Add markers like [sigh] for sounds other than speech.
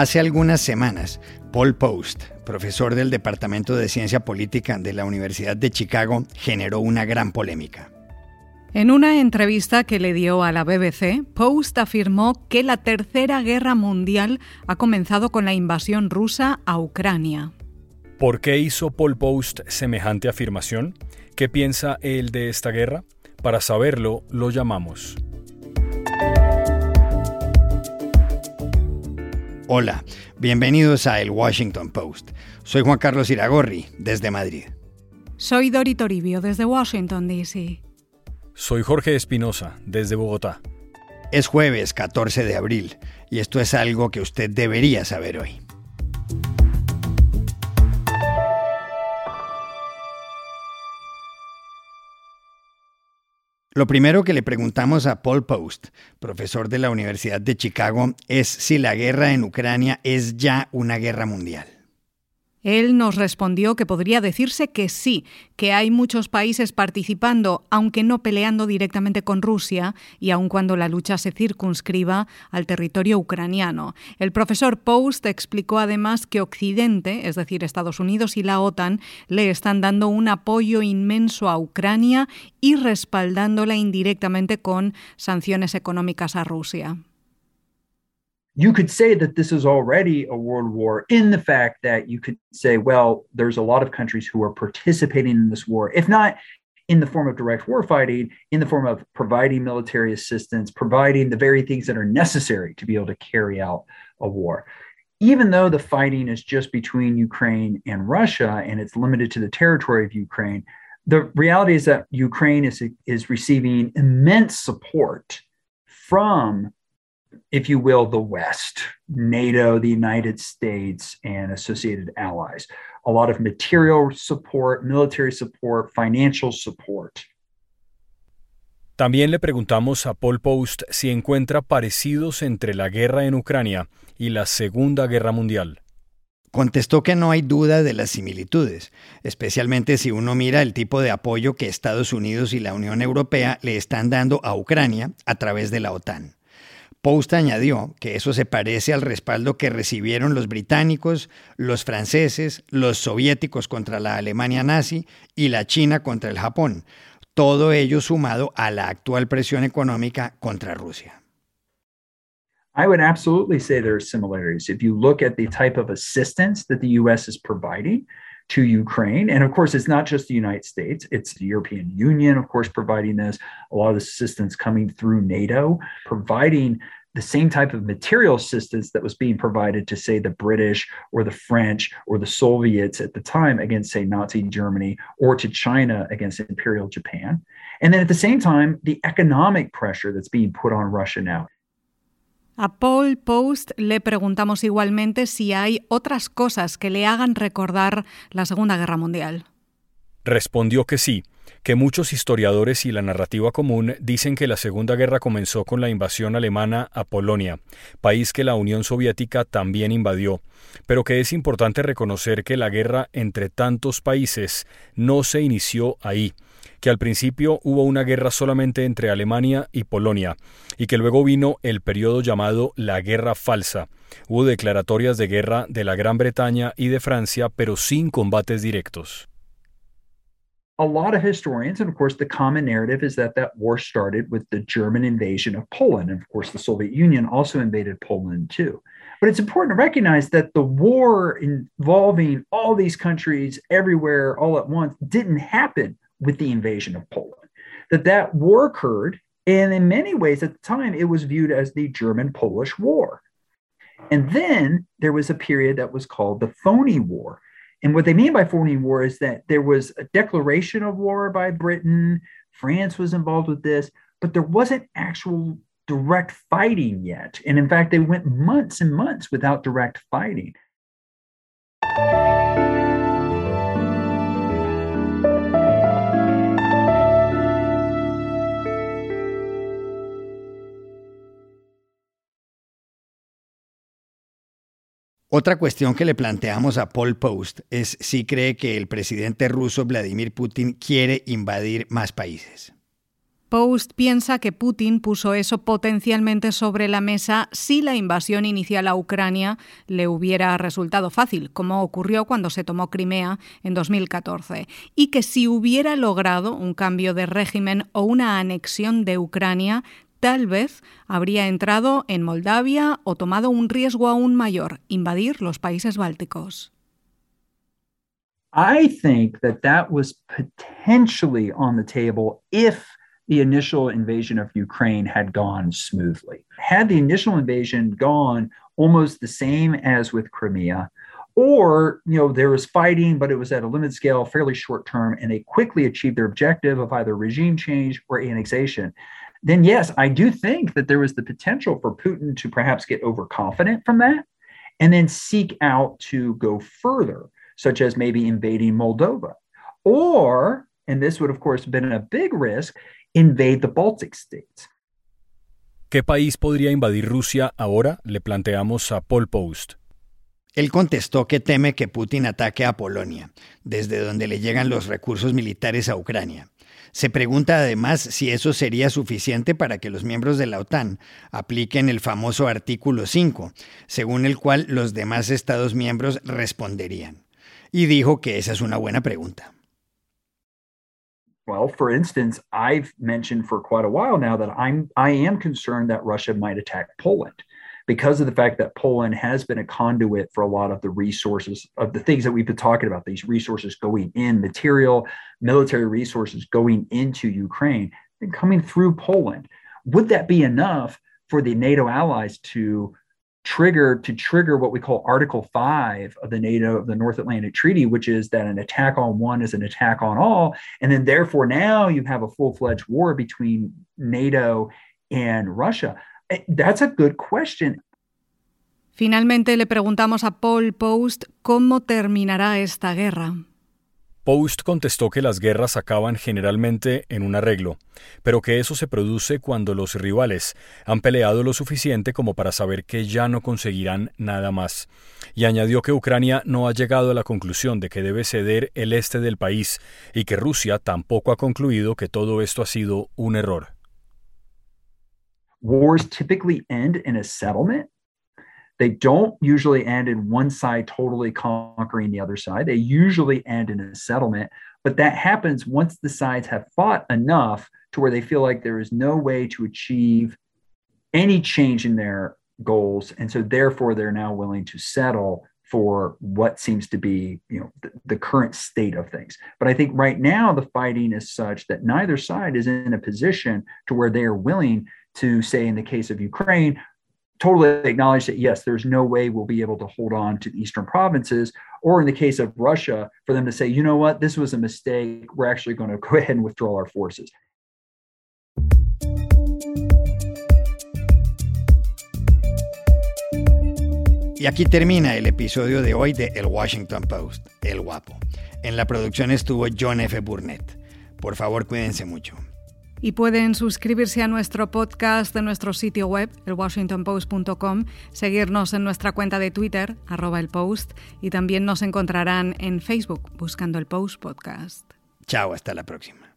Hace algunas semanas, Paul Post, profesor del Departamento de Ciencia Política de la Universidad de Chicago, generó una gran polémica. En una entrevista que le dio a la BBC, Post afirmó que la Tercera Guerra Mundial ha comenzado con la invasión rusa a Ucrania. ¿Por qué hizo Paul Post semejante afirmación? ¿Qué piensa él de esta guerra? Para saberlo, lo llamamos. Hola, bienvenidos a El Washington Post. Soy Juan Carlos Iragorri, desde Madrid. Soy Dori Toribio, desde Washington, D.C. Soy Jorge Espinosa, desde Bogotá. Es jueves 14 de abril y esto es algo que usted debería saber hoy. Lo primero que le preguntamos a Paul Post, profesor de la Universidad de Chicago, es si la guerra en Ucrania es ya una guerra mundial. Él nos respondió que podría decirse que sí, que hay muchos países participando, aunque no peleando directamente con Rusia y aun cuando la lucha se circunscriba al territorio ucraniano. El profesor Post explicó además que Occidente, es decir, Estados Unidos y la OTAN, le están dando un apoyo inmenso a Ucrania y respaldándola indirectamente con sanciones económicas a Rusia. You could say that this is already a world war in the fact that you could say, well, there's a lot of countries who are participating in this war, if not in the form of direct war fighting, in the form of providing military assistance, providing the very things that are necessary to be able to carry out a war. Even though the fighting is just between Ukraine and Russia and it's limited to the territory of Ukraine, the reality is that Ukraine is, is receiving immense support from if you will, the West, NATO, the United States, and associated allies. A lot of material support, military support, financial support. También le preguntamos a Paul Post si encuentra parecidos entre la guerra en Ucrania y la Segunda Guerra Mundial. Contestó que no hay duda de las similitudes, especialmente si uno mira el tipo de apoyo que Estados Unidos y la Unión Europea le están dando a Ucrania a través de la OTAN. Post añadió que eso se parece al respaldo que recibieron los británicos, los franceses, los soviéticos contra la Alemania nazi y la China contra el Japón, todo ello sumado a la actual presión económica contra Rusia. I would absolutely say there are similarities. If you look at the type of assistance that the US is providing, to Ukraine. And of course, it's not just the United States, it's the European Union, of course, providing this, a lot of assistance coming through NATO, providing the same type of material assistance that was being provided to, say, the British or the French or the Soviets at the time against, say, Nazi Germany or to China against Imperial Japan. And then at the same time, the economic pressure that's being put on Russia now. A Paul Post le preguntamos igualmente si hay otras cosas que le hagan recordar la Segunda Guerra Mundial. Respondió que sí, que muchos historiadores y la narrativa común dicen que la Segunda Guerra comenzó con la invasión alemana a Polonia, país que la Unión Soviética también invadió, pero que es importante reconocer que la guerra entre tantos países no se inició ahí, que al principio hubo una guerra solamente entre Alemania y Polonia, y que luego vino el periodo llamado la Guerra Falsa. Hubo declaratorias de guerra de la Gran Bretaña y de Francia, pero sin combates directos. a lot of historians, and of course, the common narrative is that that war started with the German invasion of Poland. And of course, the Soviet Union also invaded Poland too. But it's important to recognize that the war involving all these countries everywhere all at once didn't happen with the invasion of Poland. That that war occurred, and in many ways at the time it was viewed as the German-Polish War. And then there was a period that was called the Phony War. And what they mean by phony war is that there was a declaration of war by Britain, France was involved with this, but there wasn't actual direct fighting yet. And in fact, they went months and months without direct fighting. Otra cuestión que le planteamos a Paul Post es si cree que el presidente ruso Vladimir Putin quiere invadir más países. Post piensa que Putin puso eso potencialmente sobre la mesa si la invasión inicial a Ucrania le hubiera resultado fácil, como ocurrió cuando se tomó Crimea en 2014, y que si hubiera logrado un cambio de régimen o una anexión de Ucrania, tal vez habría entrado en Moldavia o tomado un riesgo aún mayor, invadir los países bálticos. I think that that was potentially on the table if the initial invasion of Ukraine had gone smoothly. Had the initial invasion gone almost the same as with Crimea, or you know there was fighting but it was at a limited scale fairly short term and they quickly achieved their objective of either regime change or annexation then yes i do think that there was the potential for putin to perhaps get overconfident from that and then seek out to go further such as maybe invading moldova or and this would of course have been a big risk invade the Baltic states. ¿Qué país podría invadir Rusia ahora? Le planteamos a Paul Post. Él contestó que teme que Putin ataque a Polonia, desde donde le llegan los recursos militares a Ucrania. Se pregunta además si eso sería suficiente para que los miembros de la OTAN apliquen el famoso artículo 5, según el cual los demás Estados miembros responderían. Y dijo que esa es una buena pregunta. Well, for instance, I've mentioned for quite a while now that I'm I am concerned that Russia might attack Poland because of the fact that Poland has been a conduit for a lot of the resources of the things that we've been talking about, these resources going in, material, military resources going into Ukraine and coming through Poland. Would that be enough for the NATO allies to trigger to trigger what we call Article 5 of the NATO of the North Atlantic Treaty, which is that an attack on one is an attack on all. And then therefore now you have a full-fledged war between NATO and Russia. That's a good question. Finalmente le preguntamos a Paul Post cómo terminará esta guerra. Post contestó que las guerras acaban generalmente en un arreglo, pero que eso se produce cuando los rivales han peleado lo suficiente como para saber que ya no conseguirán nada más, y añadió que Ucrania no ha llegado a la conclusión de que debe ceder el este del país y que Rusia tampoco ha concluido que todo esto ha sido un error. Wars typically end in a settlement They don't usually end in one side totally conquering the other side. They usually end in a settlement, but that happens once the sides have fought enough to where they feel like there is no way to achieve any change in their goals. And so therefore they're now willing to settle for what seems to be you know the, the, current state of things but i think right now the fighting is such that neither side is in a position to where they are willing to say in the case of ukraine totally acknowledge that yes, there's no way we'll be able to hold on to the eastern provinces, or in the case of Russia, for them to say, you know what, this was a mistake. We're actually going to go [laughs] ahead and withdraw our forces. Y aquí termina el episodio de hoy de El Washington Post, El Guapo. En la producción estuvo John F. Burnett. Por favor, cuídense mucho. Y pueden suscribirse a nuestro podcast de nuestro sitio web, elwashingtonpost.com, seguirnos en nuestra cuenta de Twitter, arroba y también nos encontrarán en Facebook buscando el Post Podcast. Chao, hasta la próxima.